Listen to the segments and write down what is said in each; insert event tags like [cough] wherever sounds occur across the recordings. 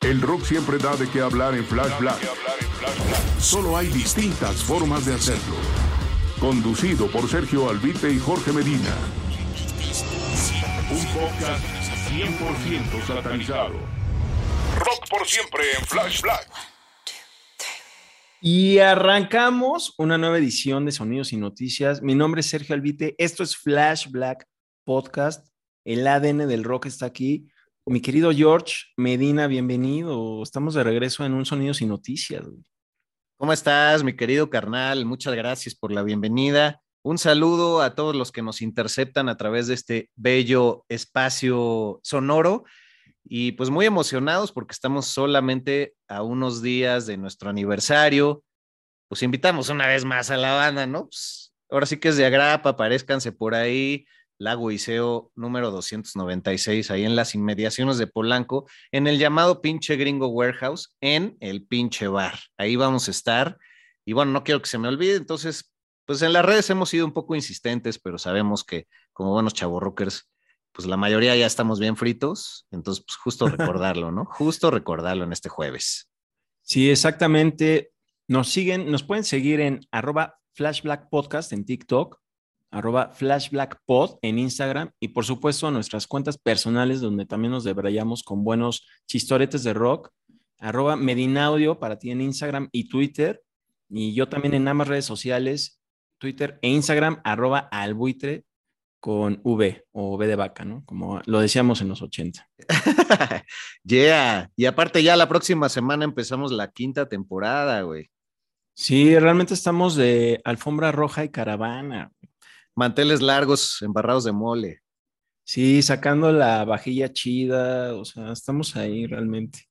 El rock siempre da de qué hablar en Flash Black. Solo hay distintas formas de hacerlo. Conducido por Sergio Albite y Jorge Medina. Un podcast 100% satanizado. Rock por siempre en Flash Black. Y arrancamos una nueva edición de Sonidos y Noticias. Mi nombre es Sergio Albite. Esto es Flash Black Podcast. El ADN del rock está aquí. Mi querido George Medina, bienvenido. Estamos de regreso en un Sonidos y Noticias. ¿Cómo estás, mi querido carnal? Muchas gracias por la bienvenida. Un saludo a todos los que nos interceptan a través de este bello espacio sonoro y pues muy emocionados porque estamos solamente a unos días de nuestro aniversario. Pues invitamos una vez más a la banda, ¿no? Pues, ahora sí que es de agrapa, aparezcanse por ahí. Lago Iseo número 296, ahí en las inmediaciones de Polanco, en el llamado pinche gringo warehouse, en el pinche bar. Ahí vamos a estar. Y bueno, no quiero que se me olvide, entonces, pues en las redes hemos sido un poco insistentes, pero sabemos que como buenos chavorrockers, pues la mayoría ya estamos bien fritos, entonces, pues justo [laughs] recordarlo, ¿no? Justo recordarlo en este jueves. Sí, exactamente. Nos siguen, nos pueden seguir en arroba flashblack podcast en TikTok arroba flashblackpod en Instagram y por supuesto nuestras cuentas personales donde también nos debrayamos con buenos chistoretes de rock, arroba Medinaudio para ti en Instagram y Twitter y yo también en ambas redes sociales, Twitter e Instagram, arroba albuitre con V o V de vaca, ¿no? Como lo decíamos en los 80. [laughs] yeah, y aparte ya la próxima semana empezamos la quinta temporada, güey. Sí, realmente estamos de alfombra roja y caravana manteles largos embarrados de mole. Sí, sacando la vajilla chida, o sea, estamos ahí realmente.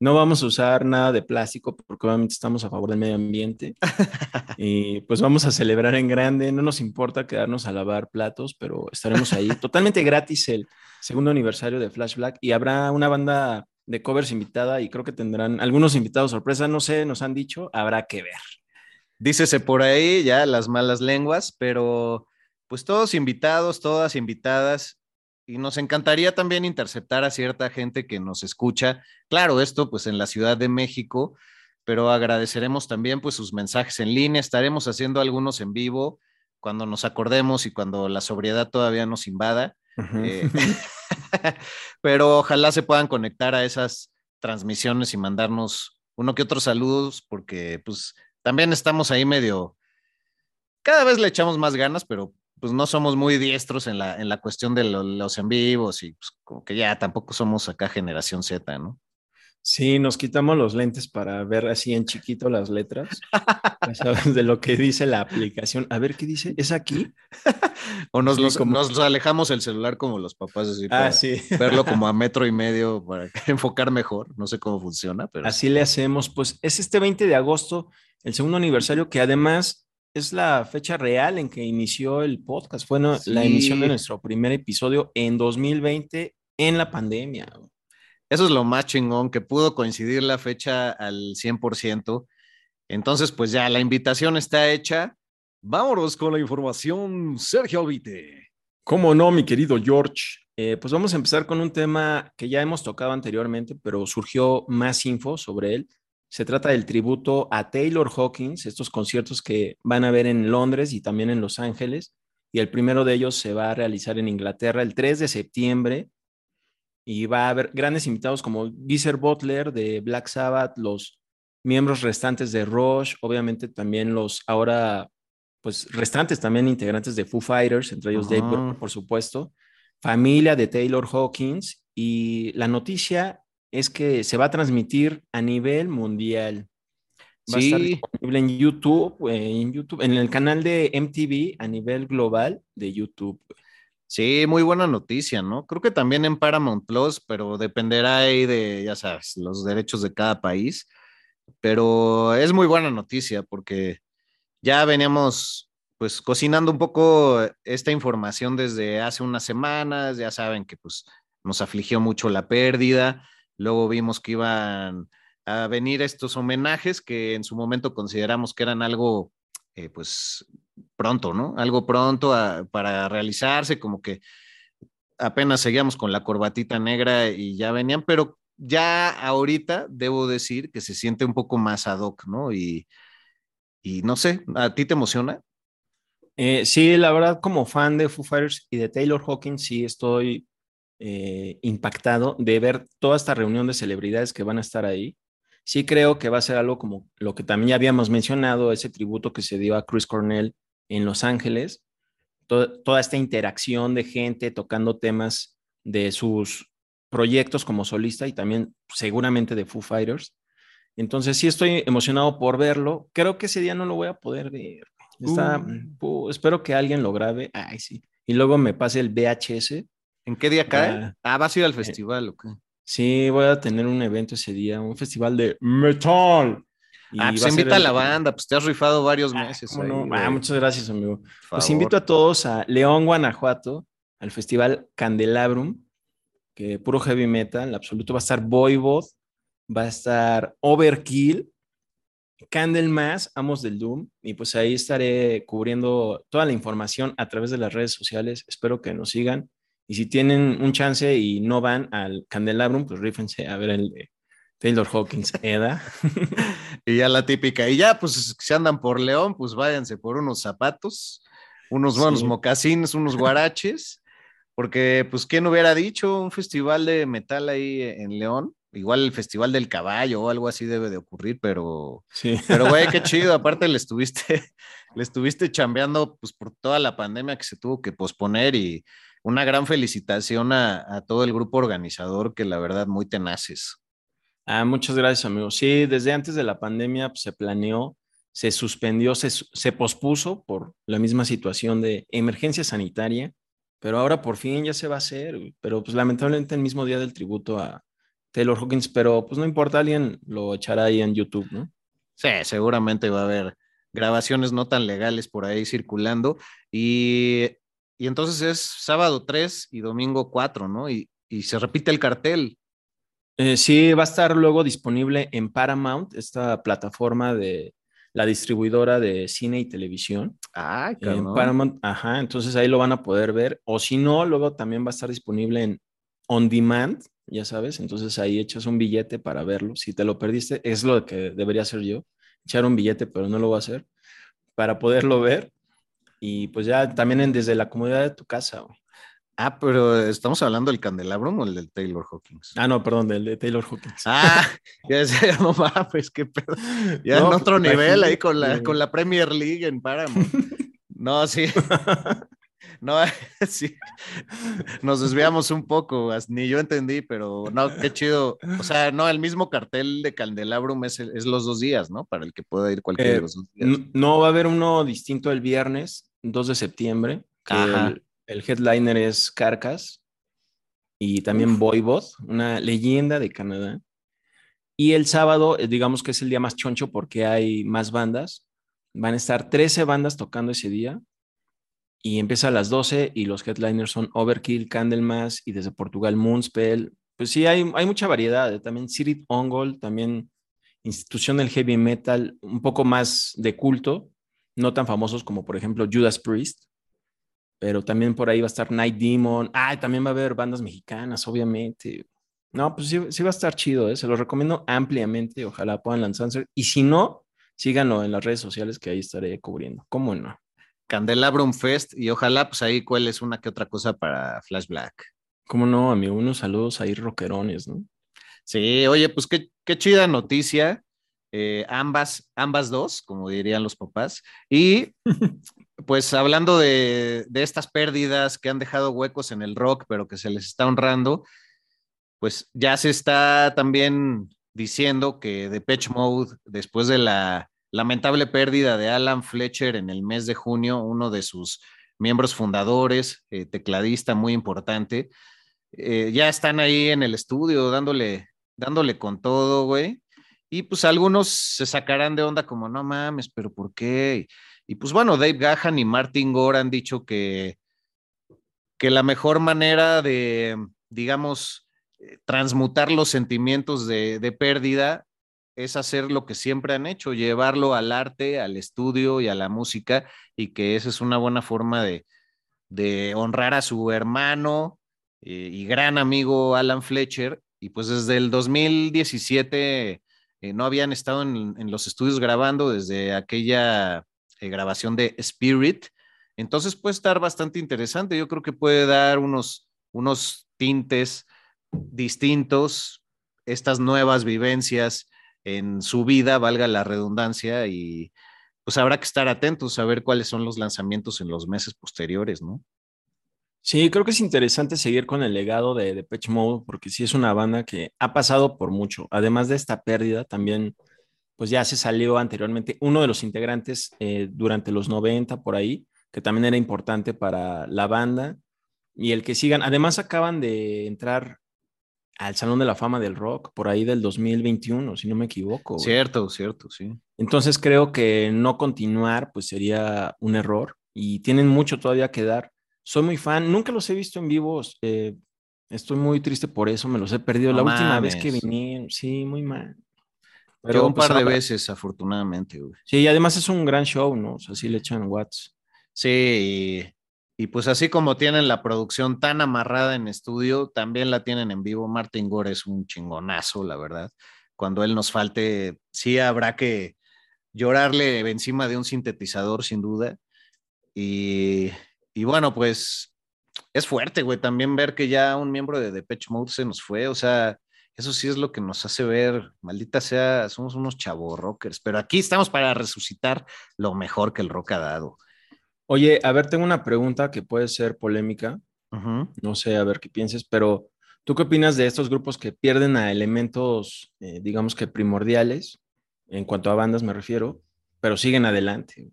No vamos a usar nada de plástico porque obviamente estamos a favor del medio ambiente. [laughs] y pues vamos a celebrar en grande. No nos importa quedarnos a lavar platos, pero estaremos ahí [laughs] totalmente gratis el segundo aniversario de Flash Black y habrá una banda de covers invitada y creo que tendrán algunos invitados sorpresa. No sé, nos han dicho, habrá que ver. Dícese por ahí ya las malas lenguas, pero pues todos invitados, todas invitadas, y nos encantaría también interceptar a cierta gente que nos escucha. Claro, esto pues en la Ciudad de México, pero agradeceremos también pues sus mensajes en línea. Estaremos haciendo algunos en vivo cuando nos acordemos y cuando la sobriedad todavía nos invada. Eh, [laughs] pero ojalá se puedan conectar a esas transmisiones y mandarnos uno que otro saludos, porque pues también estamos ahí medio, cada vez le echamos más ganas, pero pues no somos muy diestros en la, en la cuestión de los en vivos y pues como que ya tampoco somos acá generación Z, ¿no? Sí, nos quitamos los lentes para ver así en chiquito las letras, [laughs] sabes de lo que dice la aplicación. A ver qué dice, ¿es aquí? [laughs] o nos, nos alejamos el celular como los papás, así ah, sí. [laughs] verlo como a metro y medio para enfocar mejor. No sé cómo funciona, pero. Así le hacemos. Pues es este 20 de agosto, el segundo aniversario, que además es la fecha real en que inició el podcast. Fue la emisión de nuestro primer episodio en 2020 en la pandemia. Eso es lo más chingón, que pudo coincidir la fecha al 100%. Entonces, pues ya la invitación está hecha. Vámonos con la información, Sergio Albite. ¿Cómo no, mi querido George? Eh, pues vamos a empezar con un tema que ya hemos tocado anteriormente, pero surgió más info sobre él. Se trata del tributo a Taylor Hawkins, estos conciertos que van a ver en Londres y también en Los Ángeles. Y el primero de ellos se va a realizar en Inglaterra el 3 de septiembre. y va a haber grandes invitados como Geezer Butler de Black Sabbath, los miembros restantes de Rush, obviamente también los ahora, pues restantes también integrantes de Foo Fighters, entre ellos Dave Grohl, por supuesto, familia de Taylor Hawkins y la noticia es que se va a transmitir a nivel mundial. Va a estar disponible en YouTube, eh, en YouTube, en el canal de MTV a nivel global de YouTube. Sí, muy buena noticia, ¿no? Creo que también en Paramount Plus, pero dependerá ahí de, ya sabes, los derechos de cada país. Pero es muy buena noticia porque ya veníamos pues cocinando un poco esta información desde hace unas semanas, ya saben que pues nos afligió mucho la pérdida, luego vimos que iban a venir estos homenajes que en su momento consideramos que eran algo eh, pues pronto, ¿no? Algo pronto para realizarse, como que apenas seguíamos con la corbatita negra y ya venían, pero ya ahorita debo decir que se siente un poco más ad hoc, ¿no? Y, y no sé, ¿a ti te emociona? Eh, sí, la verdad, como fan de Foo Fighters y de Taylor Hawkins, sí estoy eh, impactado de ver toda esta reunión de celebridades que van a estar ahí. Sí creo que va a ser algo como lo que también ya habíamos mencionado, ese tributo que se dio a Chris Cornell en Los Ángeles, toda esta interacción de gente tocando temas de sus proyectos como solista y también seguramente de Foo Fighters. Entonces sí estoy emocionado por verlo. Creo que ese día no lo voy a poder ver. Está, uh. espero que alguien lo grabe. Ay, sí. Y luego me pase el VHS. ¿En qué día cae? ah, vas a ir al eh, festival, ¿o qué? Sí, voy a tener un evento ese día, un festival de metal. ah, pues invita a la banda, pues te has rifado varios ah, meses. ah, muchas gracias, amigo. Pues invito a todos a León, Guanajuato, al festival Candelabrum, que puro heavy metal, absoluto. Va a estar Voivod, va a estar Overkill, Candlemas, Amos del Doom, y pues ahí estaré cubriendo toda la información a través de las redes sociales. Espero que nos sigan. Y si tienen un chance y no van al Candelabrum, pues rífense a ver el de Taylor Hawkins, [laughs] Eda. y ya la típica. Y ya, pues si andan por León, pues váyanse por unos zapatos, unos buenos mocasines, unos [laughs] guaraches, porque pues quién hubiera dicho un festival de metal ahí en León. Igual el Festival del Caballo o algo así debe de ocurrir, pero, sí. pero güey, qué [laughs] chido. Aparte le estuviste, le estuviste chambeando pues por toda la pandemia que se tuvo que posponer y una gran felicitación a, todo el grupo organizador que la verdad muy tenaces. Ah, muchas gracias, amigo. Sí, desde antes de la pandemia pues, se planeó, se suspendió, se, se pospuso por la misma situación de emergencia sanitaria, pero ahora por fin ya se va a hacer, pero pues lamentablemente el mismo día del tributo a Taylor Hawkins, pero pues no importa, alguien lo echará ahí en YouTube, ¿no? Sí, seguramente va a haber grabaciones no tan legales por ahí circulando y y entonces es sábado 3 y domingo 4, ¿no? Y, se repite el cartel. Eh, sí, va a estar luego disponible en Paramount, esta plataforma de la distribuidora de cine y televisión. Ah, claro. En Paramount, ajá, entonces ahí lo van a poder ver. O si no, luego también va a estar disponible en On Demand, ya sabes. Entonces ahí echas un billete para verlo. Si te lo perdiste, es lo que debería hacer yo, echar un billete, pero no lo voy a hacer, para poderlo ver. Y pues ya también desde la comodidad de tu casa, Ah, pero estamos hablando del candelabro o el del Taylor Hawkins. Ah, no, perdón, del de Taylor Hawkins. Ah, [laughs] ya sé, [laughs] no mames, qué pedo. Ya en otro pues, nivel ahí con la, con la Premier League en Paramount. [laughs] No, sí. No, sí. Nos desviamos un poco, ni yo entendí, pero no, qué chido. O sea, no, el mismo cartel de Candelabrum es, es los dos días, ¿no? Para el que pueda ir cualquiera de eh, los dos días. No, va a haber uno distinto el viernes, 2 de septiembre, que el, headliner es Carcas y también Voivod, una leyenda de Canadá. Y el sábado, eh, digamos que es el día más choncho porque hay más bandas. Van a estar 13 bandas tocando ese día y empieza a las 12 y los headliners son Overkill, Candlemas y desde Portugal Moonspell. Pues sí, hay, hay mucha variedad. ¿eh? También City Ongol, también institución del heavy metal, un poco más de culto, no tan famosos como por ejemplo Judas Priest, pero también por ahí va a estar Night Demon. Ah, también va a haber bandas mexicanas, obviamente. No, pues sí, sí va a estar chido, ¿eh? se lo recomiendo ampliamente. Ojalá puedan lanzarse. Y si no, síganlo en las redes sociales que ahí estaré cubriendo. ¿Cómo no? Candelabrum Fest y ojalá pues ahí cueles una que otra cosa para Flash Black. ¿Cómo no, amigo? Unos saludos ahí rockerones, ¿no? Sí, oye, pues qué, qué chida noticia. Eh, ambas, ambas dos, como dirían los papás. Y pues hablando de, de, estas pérdidas que han dejado huecos en el rock, pero que se les está honrando, pues ya se está también diciendo que Depeche Mode, después de la lamentable pérdida de Alan Fletcher en el mes de junio, uno de sus miembros fundadores, eh, tecladista muy importante, eh, ya están ahí en el estudio dándole, dándole con todo, güey. Y pues algunos se sacarán de onda como, no mames, pero ¿por qué? Y, pues bueno, Dave Gahan y Martin Gore han dicho que, que la mejor manera de, digamos, eh, transmutar los sentimientos de, de, pérdida es hacer lo que siempre han hecho, llevarlo al arte, al estudio y a la música, y que esa es una buena forma de, de honrar a su hermano eh, y gran amigo Alan Fletcher. Y pues desde el 2017 eh, no habían estado en, los estudios grabando desde aquella eh, grabación de Spirit. Entonces puede estar bastante interesante. Yo creo que puede dar unos, unos tintes distintos, estas nuevas vivencias en su vida, valga la redundancia, y pues habrá que estar atentos a ver cuáles son los lanzamientos en los meses posteriores, ¿no? Sí, creo que es interesante seguir con el legado de Depeche Mode, porque sí es una banda que ha pasado por mucho. Además de esta pérdida, también, pues ya se salió anteriormente uno de los integrantes eh, durante los 90 por ahí, que también era importante para la banda. Y el que sigan, además acaban de entrar al Salón de la Fama del Rock por ahí del 2021, si no me equivoco. Cierto, cierto, sí. Entonces creo que no continuar pues sería un error y tienen mucho todavía que dar. Soy muy fan, nunca los he visto en vivo, eh, estoy muy triste por eso, me los he perdido. No la mames. última vez que vinieron, sí, muy mal. Pero Yo un pues, par de veces, afortunadamente, güey. Sí, y además es un gran show, ¿no? O sea, sí le echan watts. Sí, y y pues así como tienen la producción tan amarrada en estudio, también la tienen en vivo. Martin Gore es un chingonazo, la verdad. Cuando él nos falte, sí habrá que llorarle encima de un sintetizador, sin duda. Y, y bueno, pues es fuerte, güey, también ver que ya un miembro de Depeche Mode se nos fue. O sea, eso sí es lo que nos hace ver, maldita sea, somos unos chavos rockers, pero aquí estamos para resucitar lo mejor que el rock ha dado. Oye, a ver, tengo una pregunta que puede ser polémica. Uh -huh. No sé, a ver qué pienses, pero ¿tú qué opinas de estos grupos que pierden a elementos, eh, digamos que primordiales, en cuanto a bandas me refiero, pero siguen adelante?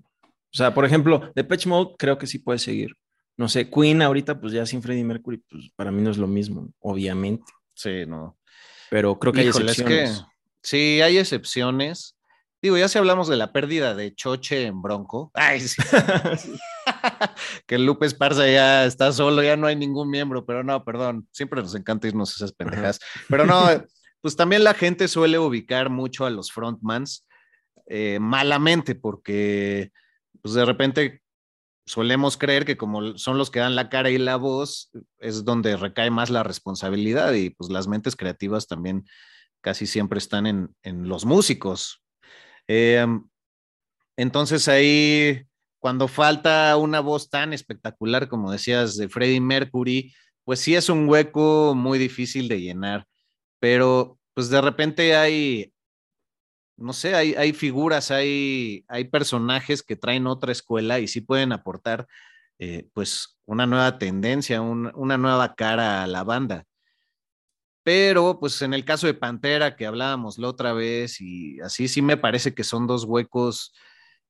O sea, por ejemplo, Depeche Mode creo que sí puede seguir. No sé, Queen ahorita, pues ya sin Freddie Mercury, pues para mí no es lo mismo, obviamente. Sí, no. Pero creo que Híjole, hay excepciones. Es que, sí, hay excepciones. Digo, ya si hablamos de la pérdida de Choche en Bronco. [laughs] Ay, sí. [laughs] que Lupe Esparza ya está solo, ya no hay ningún miembro, pero no, perdón, siempre nos encanta irnos esas pendejas. Pero no, [laughs] pues también la gente suele ubicar mucho a los frontmans eh, malamente, porque pues de repente solemos creer que como son los que dan la cara y la voz, es donde recae más la responsabilidad y pues las mentes creativas también casi siempre están en, en los músicos, eh, entonces ahí, cuando falta una voz tan espectacular como decías de Freddie Mercury, pues sí es un hueco muy difícil de llenar, pero pues de repente hay, no sé, hay, hay figuras, hay, hay personajes que traen otra escuela y sí pueden aportar eh, pues una nueva tendencia, un, una nueva cara a la banda. Pero, pues en el caso de Pantera, que hablábamos la otra vez, y así sí me parece que son dos huecos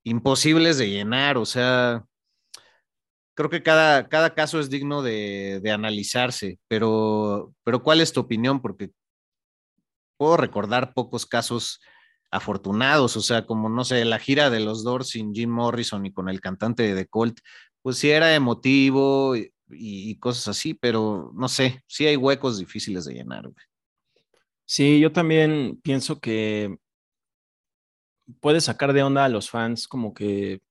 imposibles de llenar. O sea, creo que cada, cada caso es digno de, de analizarse, pero, pero ¿cuál es tu opinión? Porque puedo recordar pocos casos afortunados, o sea, como no sé, la gira de los Doors sin Jim Morrison y con el cantante de The Colt, pues sí era emotivo, y, cosas así, pero no sé, sí hay huecos difíciles de llenar. Sí, yo también pienso que puede sacar de onda a los fans como que,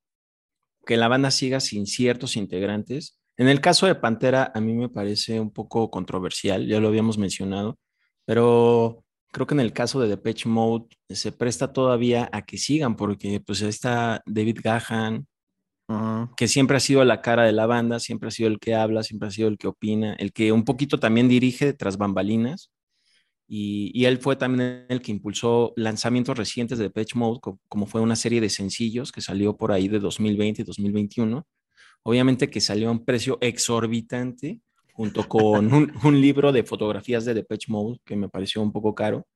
que la banda siga sin ciertos integrantes. En el caso de Pantera, a mí me parece un poco controversial, ya lo habíamos mencionado, pero creo que en el caso de Depeche Mode se presta todavía a que sigan, porque pues ahí está David Gahan, que siempre ha sido la cara de la banda, siempre ha sido el que habla, siempre ha sido el que opina, el que un poquito también dirige tras bambalinas. Y, él fue también el que impulsó lanzamientos recientes de Depeche Mode, como, fue una serie de sencillos que salió por ahí de 2020 y 2021. Obviamente que salió a un precio exorbitante, junto con un, un libro de fotografías de Depeche Mode, que me pareció un poco caro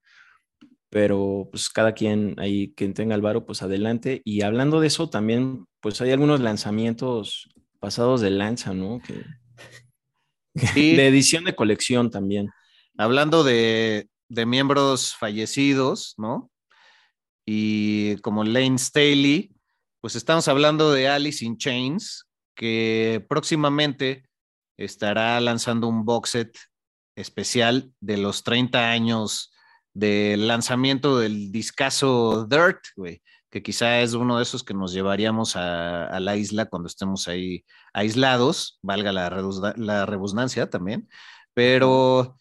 pero pues cada quien ahí que tenga el varo, pues adelante. Y hablando de eso, también, pues hay algunos lanzamientos pasados de lanza, ¿no? Que, de edición de colección también. Hablando de, de, miembros fallecidos, ¿no? Y como Lane Staley, pues estamos hablando de Alice in Chains, que próximamente estará lanzando un box set especial de los 30 años del lanzamiento del discazo Dirt, güey, que quizá es uno de esos que nos llevaríamos a, la isla cuando estemos ahí aislados, valga la, la también, pero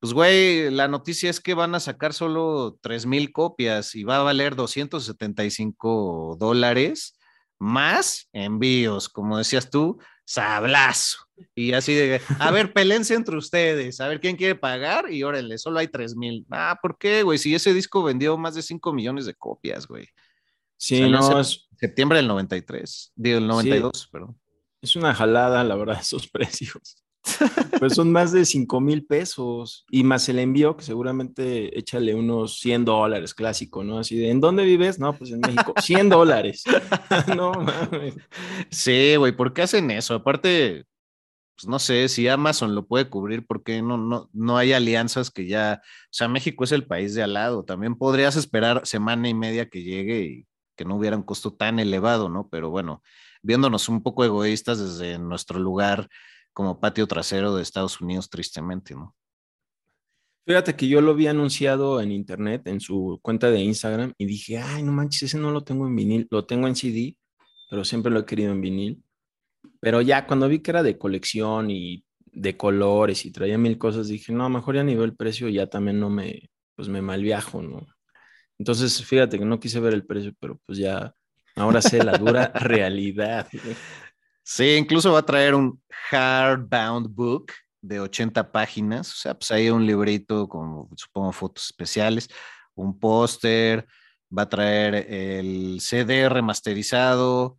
pues güey, la noticia es que van a sacar solo 3.000 copias y va a valer 275 dólares más envíos, como decías tú, sablazo. Y así de, a ver, pelense entre ustedes, a ver quién quiere pagar y órale, solo hay tres mil. Ah, ¿por qué, güey? Si ese disco vendió más de 5 millones de copias, güey. Sí, no, es... Septiembre del 93, digo, el 92, perdón. Es una jalada, la verdad, [laughs] esos precios. Pues son más de 5 mil pesos y más el envío, que seguramente échale unos 100 dólares clásico, ¿no? Así de, ¿en dónde vives? No, pues en México, 100 dólares. [laughs] no mames. Sí, güey, ¿por qué hacen eso? Aparte, pues no sé si Amazon lo puede cubrir, porque no, no, no hay alianzas que ya, o sea, México es el país de al lado. También podrías esperar semana y media que llegue y que no hubiera un costo tan elevado, ¿no? Pero bueno, viéndonos un poco egoístas desde nuestro lugar como patio trasero de Estados Unidos, tristemente, ¿no? Fíjate que yo lo vi anunciado en internet, en su cuenta de Instagram, y dije, ay, no manches, ese no lo tengo en vinil, lo tengo en CD, pero siempre lo he querido en vinil. Pero ya cuando vi que era de colección y de colores y traía mil cosas, dije, no, mejor ya a nivel precio ya también no me, pues me malviajo, ¿no? Entonces, fíjate que no quise ver el precio, pero pues ya, ahora sé la dura [laughs] realidad. Sí, incluso va a traer un hardbound book de 80 páginas, o sea, pues hay un librito con, supongo, fotos especiales, un póster, va a traer el CD remasterizado,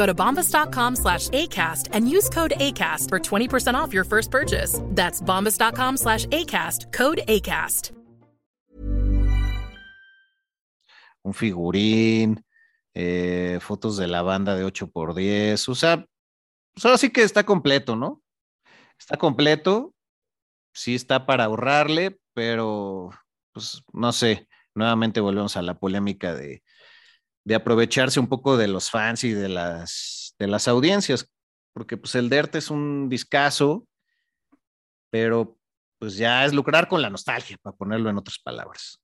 Go to bombas.com slash ACAST and use code ACAST for 20% off your first purchase. That's bombas.com slash ACAST, code ACAST. Un figurín. Eh, fotos de la banda de 8x10, o sea, pues ahora sí que está completo, ¿no? Está completo, sí está para ahorrarle, pero pues no sé, nuevamente volvemos a la polémica de, de aprovecharse un poco de los fans y de las, de las audiencias, porque pues el DERT es un discazo, pero pues ya es lucrar con la nostalgia, para ponerlo en otras palabras.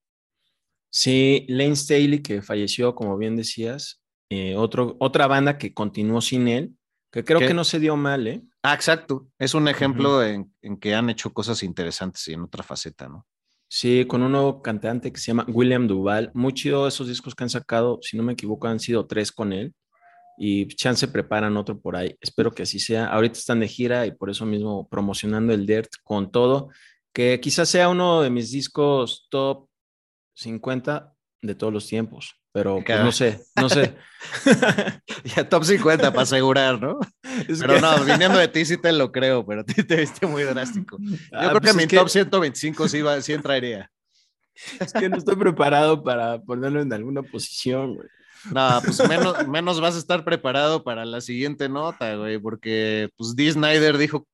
Sí, Lane Staley, que falleció, como bien decías, eh, otro, otra banda que continuó sin él, que creo que no se dio mal, ¿eh? Ah, exacto. Es un ejemplo en, que han hecho cosas interesantes y en otra faceta, ¿no? Sí, con un nuevo cantante que se llama William Duval. Muy chido esos discos que han sacado, si no me equivoco, han sido tres con él. Y chance preparan otro por ahí. Espero que así sea. Ahorita están de gira y por eso mismo promocionando el Dirt con todo. Que quizás sea uno de mis discos top 50 de todos los tiempos, pero pues, no sé, no sé. [laughs] ya top 50 para asegurar, ¿no? [laughs] pero no, viniendo de ti sí te lo creo, pero ti te viste muy drástico. [laughs] Yo ah, creo que pues mi top 125 sí, va, sí entraría. Es que no estoy preparado para ponerlo en alguna posición, güey. No, pues menos, menos vas a estar preparado para la siguiente nota, güey, porque pues Dee Snyder dijo,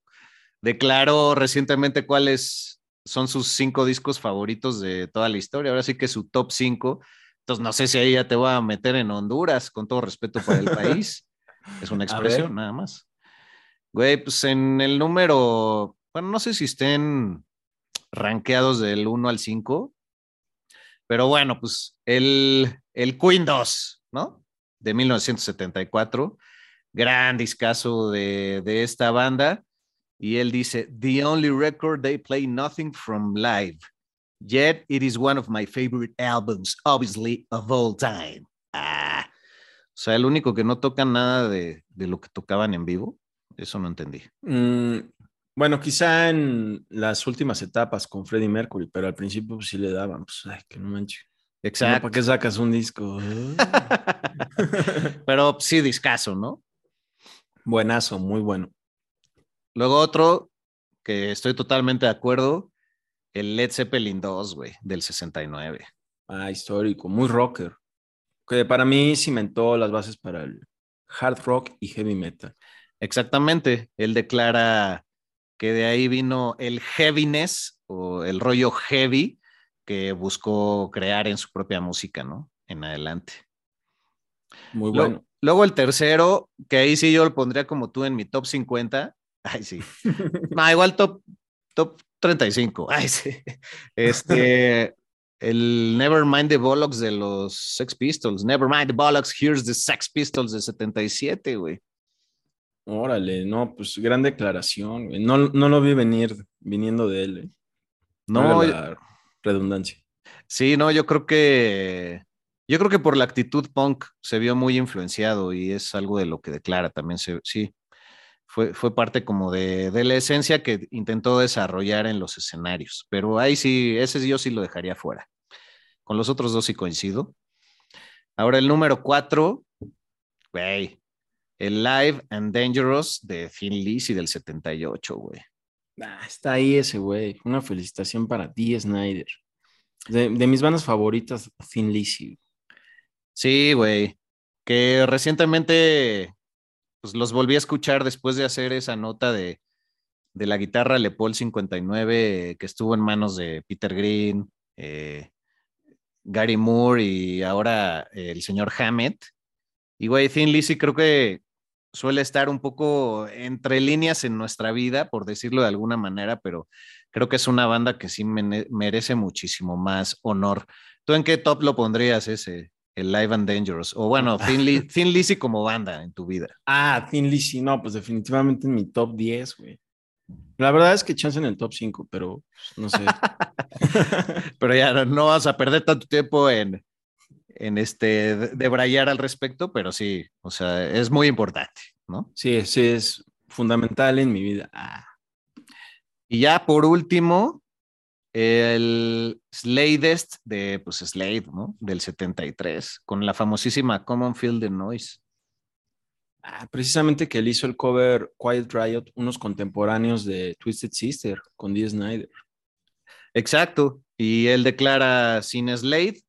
declaró recientemente cuáles son sus cinco discos favoritos de toda la historia. Ahora sí que su top cinco. Entonces, no sé si ahí ya te voy a meter en Honduras, con todo respeto para el país. [laughs] es una expresión, nada más. Güey, pues en el número, bueno, no sé si estén rankeados del 1 al 5, pero bueno, pues el, el Queen 2, ¿no? De 1974, gran discazo de, de esta banda. Y él dice, The only record they play nothing from live. Yet it is one of my favorite albums, obviously, of all time. Ah. O sea, el único que no toca nada de, de lo que tocaban en vivo. Eso no entendí. Mm, bueno, quizá en las últimas etapas con Freddie Mercury, pero al principio pues, sí le daban, pues, ay, que no manches. Exacto. ¿Para qué sacas un disco? [laughs] [laughs] pero sí, discazo, ¿no? Buenazo, muy bueno. Luego otro que estoy totalmente de acuerdo, el Led Zeppelin 2, güey, del 69. Ah, histórico, muy rocker. Que para mí cimentó las bases para el hard rock y heavy metal. Exactamente. Él declara que de ahí vino el heaviness o el rollo heavy que buscó crear en su propia música, ¿no? En adelante. Muy bueno. Luego, luego el tercero, que ahí sí yo lo pondría como tú en mi top 50. Ay, sí. no, [laughs] igual top, top 35. Ay, sí. [laughs] Este, el Nevermind the Bollocks de los Sex Pistols. Nevermind the Bollocks, here's the Sex Pistols de 77, güey. Órale, no, pues gran declaración. güey. No, no lo vi venir viniendo de él. eh. No, la redundancia. sí, no, yo creo que yo creo que por la actitud punk se vio muy influenciado y es algo de lo que declara también. Se, sí, fue, fue parte como de, de la esencia que intentó desarrollar en los escenarios. Pero ahí sí, ese yo sí lo dejaría fuera. Con los otros dos sí coincido. Ahora el número cuatro, güey, el Live and Dangerous de Thin Lizzy del 78, güey. Ah, está ahí ese güey. Una felicitación para ti, Snyder. De, de mis bandas favoritas, Thin Lizzy. Sí, güey. Que recientemente pues, los volví a escuchar después de hacer esa nota de, de la guitarra Le Paul 59 que estuvo en manos de Peter Green, eh, Gary Moore y ahora el señor Hammett. Y güey, Thin creo que suele estar un poco entre líneas en nuestra vida, por decirlo de alguna manera, pero creo que es una banda que sí merece muchísimo más honor. ¿Tú en qué top lo pondrías ese, el Live and Dangerous? O bueno, [laughs] Thin, Li- Thin Lizzy como banda en tu vida. Ah, Thin Lizzy, no, pues definitivamente en mi top 10, güey. La verdad es que chance en el top 5, pero pues, no sé. [laughs] Pero ya no- vas a perder tanto tiempo en, en este, de- debrayar al respecto, pero sí, o sea, es muy importante, ¿no? Sí, sí, es fundamental en mi vida. Ah, Y ya por último, el Sladest de, pues Slade, ¿no? Del 73, con la famosísima Common Field de Noise. ah, precisamente que él hizo el cover Quiet Riot, unos contemporáneos de Twisted Sister con Dee Snyder. Exacto. Y él declara, sin Slade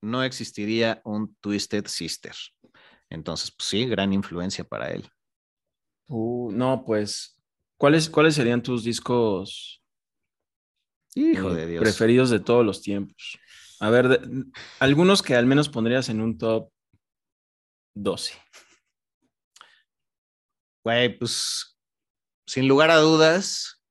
no existiría un Twisted Sister. Entonces, pues sí, gran influencia para él. Uh, no, pues, ¿cuáles, ¿cuáles serían tus discos Hijo eh, de Dios. preferidos de todos los tiempos? A ver, de- algunos que al menos pondrías en un top 12. Güey, pues sin lugar a dudas,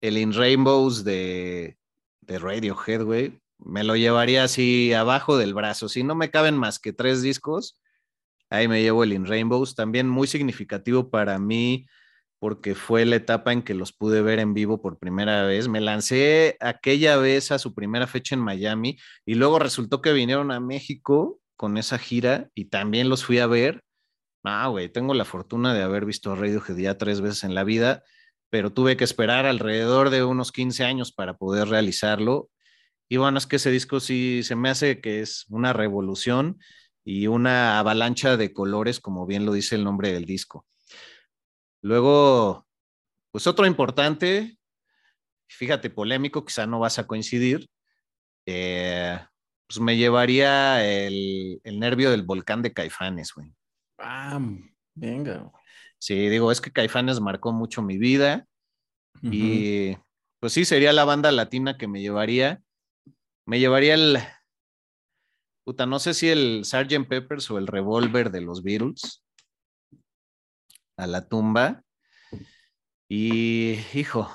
el In Rainbows de, de Radiohead, güey, me lo llevaría así abajo del brazo. Si no me caben más que tres discos, ahí me llevo el In Rainbows. También muy significativo para mí porque fue la etapa en que los pude ver en vivo por primera vez. Me lancé aquella vez a su primera fecha en Miami y luego resultó que vinieron a México con esa gira y también los fui a ver. Ah, güey, tengo la fortuna de haber visto a Radiohead ya tres veces en la vida, pero tuve que esperar alrededor de unos 15 años para poder realizarlo. Y bueno, es que ese disco sí se me hace que es una revolución y una avalancha de colores, como bien lo dice el nombre del disco. Luego, pues otro importante, fíjate, polémico, quizá no vas a coincidir, eh, pues me llevaría el, el nervio del volcán de Caifanes, güey. Ah, venga. Sí, digo, es que Caifanes marcó mucho mi vida y pues sí, sería la banda latina que me llevaría. Me llevaría el, puta, no sé si el Sgt. Peppers o el Revolver de los Beatles a la tumba. Y, hijo,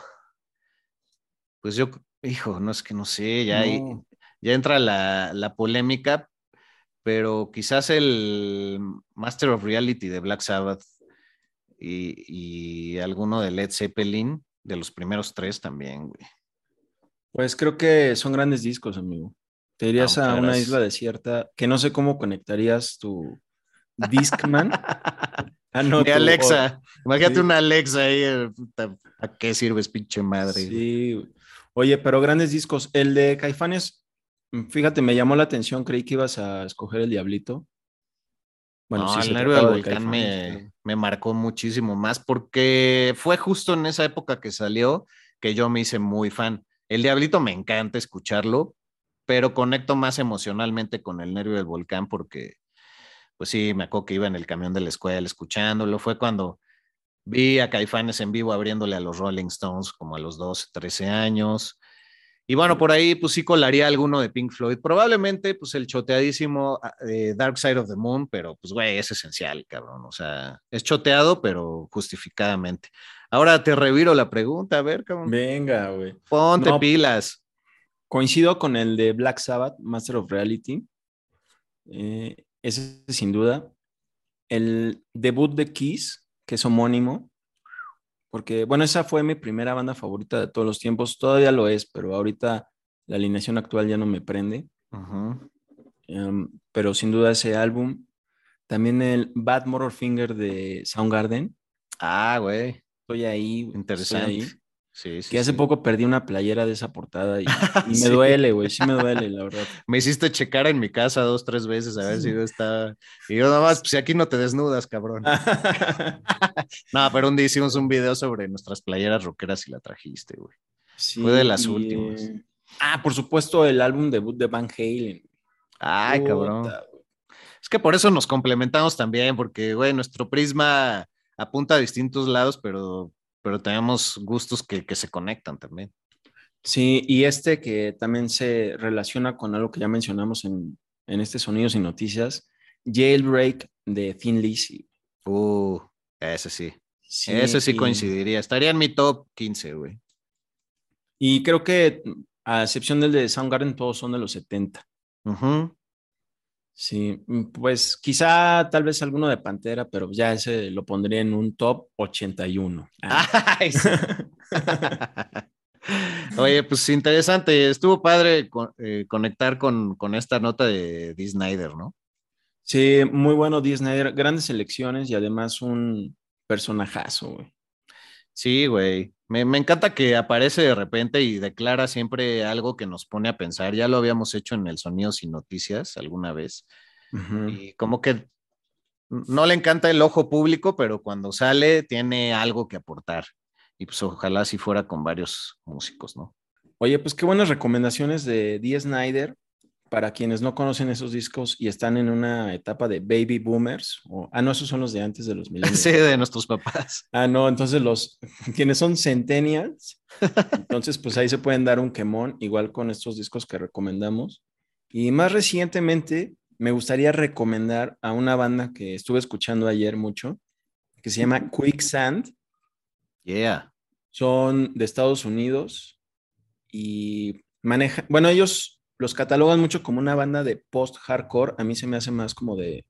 pues yo, hijo, no es que no sé, ya, No. ya entra la, la polémica, pero quizás el Master of Reality de Black Sabbath y, y alguno de Led Zeppelin, de los primeros tres también, güey. Pues creo que son grandes discos, amigo. Te irías Ah, a muchas una isla desierta que no sé cómo conectarías tu Discman. [laughs] Ah, no, Mi tu- Alexa, imagínate sí. una Alexa ahí, eh, puta, ¿a qué sirves, pinche madre? Sí. Oye, pero grandes discos. El de Caifanes, fíjate, me llamó la atención. Creí que ibas a escoger el Diablito. Bueno, no, sí, el nervio del de volcán me, pero- me marcó muchísimo más porque fue justo en esa época que salió que yo me hice muy fan. El Diablito me encanta escucharlo, pero conecto más emocionalmente con el nervio del volcán porque, pues sí, me acuerdo que iba en el camión de la escuela escuchándolo. Fue cuando vi a Caifanes en vivo abriéndole a los Rolling Stones como a los 12, 13 años. Y bueno, por ahí pues sí colaría alguno de Pink Floyd. Probablemente pues el choteadísimo eh, Dark Side of the Moon, pero pues güey, es esencial, cabrón. O sea, es choteado, pero justificadamente. Ahora te reviro la pregunta, a ver, cabrón. Venga, güey. Ponte No, pilas. Coincido con el de Black Sabbath, Master of Reality. Eh, ese sin duda. El debut de Kiss, que es homónimo, porque, bueno, esa fue mi primera banda favorita de todos los tiempos. Todavía lo es, pero ahorita la alineación actual ya no me prende. Em, pero sin duda ese álbum. También el Bad Motor Finger de Soundgarden. Ah, güey. Estoy ahí. güey, estoy Interesante. ahí. Sí, sí. Que hace sí. poco perdí una playera de esa portada y, [laughs] y me duele, güey. Sí me duele, la verdad. [laughs] Me hiciste checar en mi casa dos, tres veces a ver si yo estaba. Y yo nada más, pues aquí no te desnudas, cabrón. [laughs] No, pero un día hicimos un video sobre nuestras playeras rockeras y la trajiste, güey. Sí, Fue de las y, últimas. eh, Ah, por supuesto, el álbum debut de Van Halen. Ay, cabrón. Es que por eso nos complementamos también, porque, güey, nuestro prisma apunta a distintos lados, pero, pero tenemos gustos que, que se conectan también. Sí, y este que también se relaciona con algo que ya mencionamos en, en este Sonidos y Noticias, Jailbreak de Thin Lizzy. Uh, ese sí. Sí, ese sí y- coincidiría. Estaría en mi top 15, güey. Y creo que, a excepción del de Soundgarden, todos son de los 70. Ujú. Sí, mm, pues quizá tal vez alguno de Pantera, pero ya ese lo pondría en un top 81. [laughs] Ah. Ay, sí. [laughs] Oye, pues interesante. Estuvo padre co- eh, conectar con, con esta nota de Dee Snyder, ¿no? Sí, muy bueno Disney, grandes elecciones y además un personajazo, güey. Sí, güey. Me, me encanta que aparece de repente y declara siempre algo que nos pone a pensar. Ya lo habíamos hecho en el Sonidos y Noticias alguna vez. Y como que no le encanta el ojo público, pero cuando sale tiene algo que aportar. Y pues ojalá así fuera con varios músicos, ¿no? Oye, pues qué buenas recomendaciones de Dee Snyder para quienes no conocen esos discos y están en una etapa de baby boomers. O, ah, no, esos son los de antes de los [laughs] millennials. Sí, de nuestros papás. [laughs] Ah, no, entonces los [laughs] quienes son centennials, entonces pues ahí se pueden dar un quemón, igual con estos discos que recomendamos. Y más recientemente me gustaría recomendar a una banda que estuve escuchando ayer mucho, que se llama Quicksand. Yeah. Son de Estados Unidos y manejan, bueno, ellos los catalogan mucho como una banda de post-hardcore, a mí se me hace más como de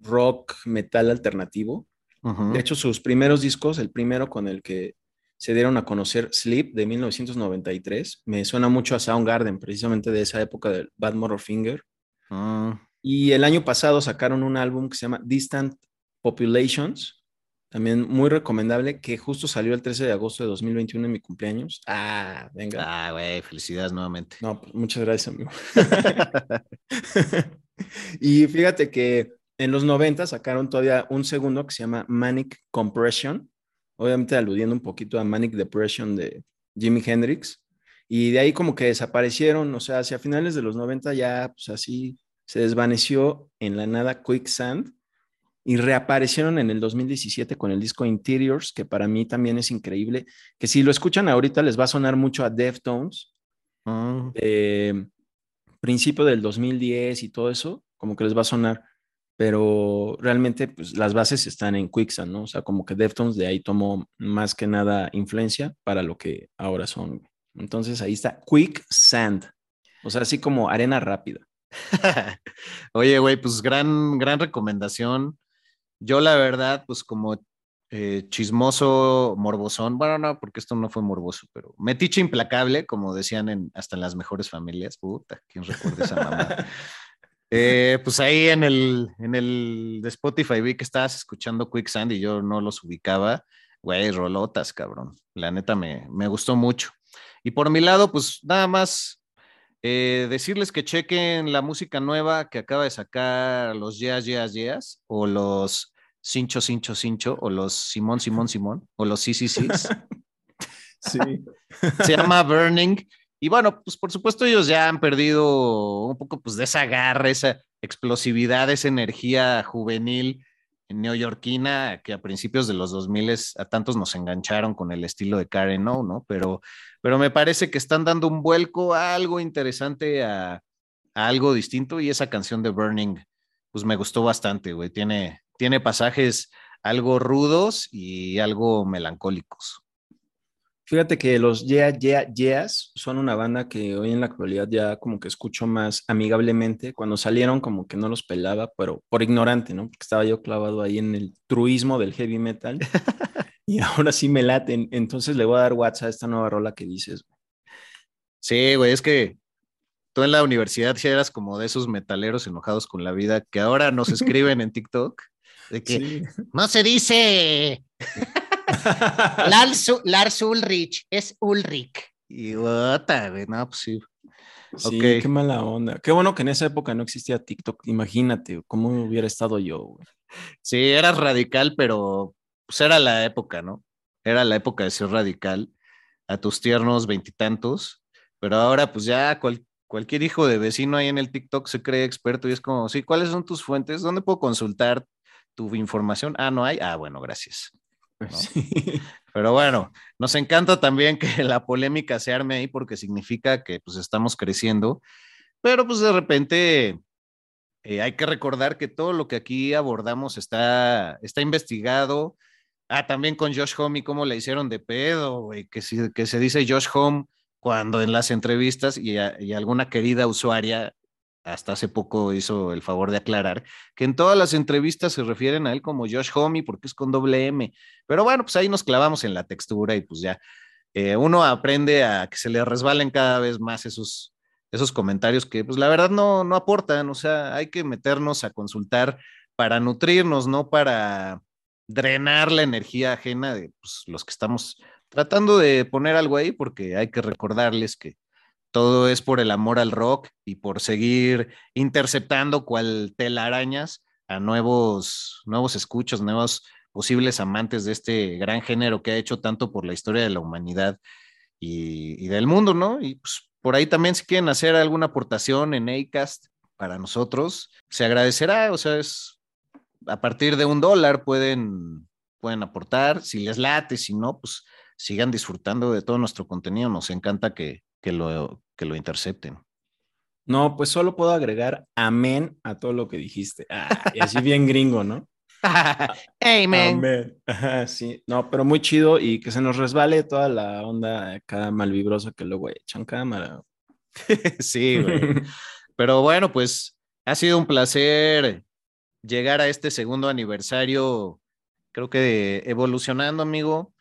rock, metal alternativo. De hecho, sus primeros discos, el primero con el que se dieron a conocer Sleep de 1993, me suena mucho a Soundgarden, precisamente de esa época del Bad Motor Finger. Mm, Y el año pasado sacaron un álbum que se llama Distant Populations, también muy recomendable, que justo salió el 13 de agosto de 2021 en mi cumpleaños. Ah, venga. Ah, güey, felicidades nuevamente. No, pues muchas gracias, amigo. [laughs] [laughs] y fíjate que en los 90 sacaron todavía un segundo que se llama Manic Compression, obviamente aludiendo un poquito a Manic Depression de Jimi Hendrix. Y de ahí como que desaparecieron, o sea, hacia finales de los 90 ya, pues así, se desvaneció en la nada Quicksand y reaparecieron en el 2017 con el disco Interiors, que para mí también es increíble, que si lo escuchan ahorita les va a sonar mucho a Deftones, Mm, eh, principio del 2010 y todo eso, como que les va a sonar. pero realmente pues, las bases están en Quicksand, ¿no? O sea, como que Deftones de ahí tomó más que nada influencia para lo que ahora son. Entonces ahí está Quicksand, o sea, así como arena rápida. [laughs] Oye, güey, pues gran, gran recomendación. Yo la verdad, pues como eh, chismoso, morbosón, bueno, no, porque esto no fue morboso, pero metiche implacable, como decían en, hasta en las mejores familias. Puta, ¿quién recuerda esa mamá? [laughs] Eh, pues ahí en el, en el de Spotify vi que estabas escuchando Quicksand y yo no los ubicaba. Güey, rolotas, cabrón. La neta me, me gustó mucho. Y por mi lado, pues nada más eh, decirles que chequen la música nueva que acaba de sacar los Yeas, Yeas, Yeas, o los Cincho, Cincho, Cincho, o los Simón, Simón, Simón, o los sí, sí, [laughs] sí. Sí. [laughs] Se llama Burning. Y bueno, pues por supuesto ellos ya han perdido un poco pues de esa garra, esa explosividad, esa energía juvenil neoyorquina que a principios de los 2000 a tantos nos engancharon con el estilo de Karen O, ¿no? Pero, pero me parece que están dando un vuelco a algo interesante, a, a, algo distinto y esa canción de Burning, pues me gustó bastante, güey. Tiene, tiene pasajes algo rudos y algo melancólicos. Fíjate que los Yeah, Yeah, Yeahs son una banda que hoy en la actualidad ya como que escucho más amigablemente. Cuando salieron como que no los pelaba, pero por ignorante, ¿no? Porque estaba yo clavado ahí en el truismo del heavy metal [laughs] y ahora sí me laten. Entonces le voy a dar WhatsApp a esta nueva rola que dices. Sí, güey, es que tú en la universidad sí eras como de esos metaleros enojados con la vida que ahora nos [laughs] escriben en TikTok de que sí. no se dice [laughs] [laughs] Lars, Lars, Ulrich, es Ulrich. Y bota, güey, no, pues sí. Sí, okay. qué mala onda. Qué bueno que en esa época no existía TikTok. Imagínate cómo hubiera estado yo, güey. Sí, eras radical, pero pues era la época, ¿no? Era la época de ser radical a tus tiernos veintitantos, pero ahora pues ya cual, cualquier hijo de vecino ahí en el TikTok se cree experto y es como, sí, ¿cuáles son tus fuentes? ¿Dónde puedo consultar tu información? Ah, no hay. Ah, bueno, gracias. [laughs] ¿no? Sí. Pero bueno, nos encanta también que [laughs] la polémica se arme ahí porque significa que pues estamos creciendo, pero pues de repente eh, hay que recordar que todo lo que aquí abordamos está, está investigado. Ah, también con Josh Home y cómo le hicieron de pedo, güey, que, si, que se dice Josh Home cuando en las entrevistas y, a, y alguna querida usuaria hasta hace poco hizo el favor de aclarar que en todas las entrevistas se refieren a él como Josh Homie porque es con doble M. Pero bueno, pues ahí nos clavamos en la textura y pues ya eh, uno aprende a que se le resbalen cada vez más esos, esos comentarios que pues la verdad no, no aportan. O sea, hay que meternos a consultar para nutrirnos, no para drenar la energía ajena de pues, los que estamos tratando de poner algo ahí porque hay que recordarles que todo es por el amor al rock y por seguir interceptando cual telarañas a nuevos, nuevos escuchos, nuevos posibles amantes de este gran género que ha hecho tanto por la historia de la humanidad y, del mundo, ¿no? Y pues por ahí también si quieren hacer alguna aportación en ACAST para nosotros, se agradecerá, o sea, es a partir de un dólar pueden, pueden aportar, si les late, si no, pues sigan disfrutando de todo nuestro contenido, nos encanta que, que lo, que lo intercepten. No, pues solo puedo agregar amén a todo lo que dijiste. Ah, y así bien gringo, ¿no? [laughs] Amen. Ajá, sí, no, pero muy chido y que se nos resbale toda la onda acá malvibrosa que luego echan cámara. [laughs] sí, güey. Pero bueno, pues ha sido un placer llegar a este segundo aniversario, creo que evolucionando, amigo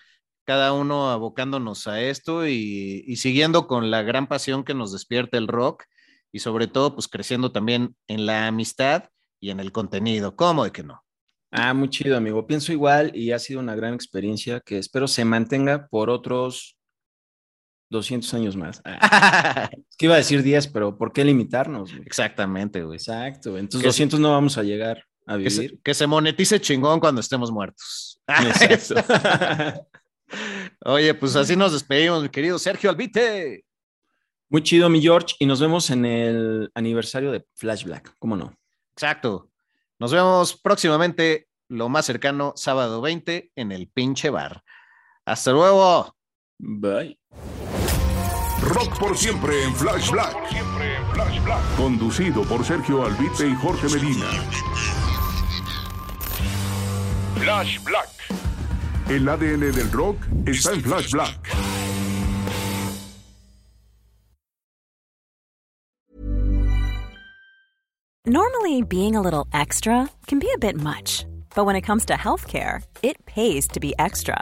cada uno abocándonos a esto y, y, siguiendo con la gran pasión que nos despierta el rock y sobre todo pues creciendo también en la amistad y en el contenido. ¿Cómo de que no? Ah, muy chido, amigo. Pienso igual y ha sido una gran experiencia que espero se mantenga por otros 200 años más. Ah, [laughs] es que iba a decir 10, pero ¿por qué limitarnos? Güey? Exactamente, güey. Exacto. Entonces que 200 se, no vamos a llegar a vivir. Que se, que se monetice chingón cuando estemos muertos. [laughs] Exacto. [laughs] Oye, pues así nos despedimos, mi querido Sergio Albite. Muy chido, mi George, y nos vemos en el aniversario de Flash Black, ¿cómo no? Exacto. Nos vemos próximamente, lo más cercano, sábado 20, en el pinche bar. Hasta luego. Bye. Rock por siempre en Flash Black. Conducido por Sergio Albite y Jorge Medina. Flash Black. El ADN del rock está en Flash Black. Normally, being a little extra can be a bit much, but when it comes to healthcare, it pays to be extra.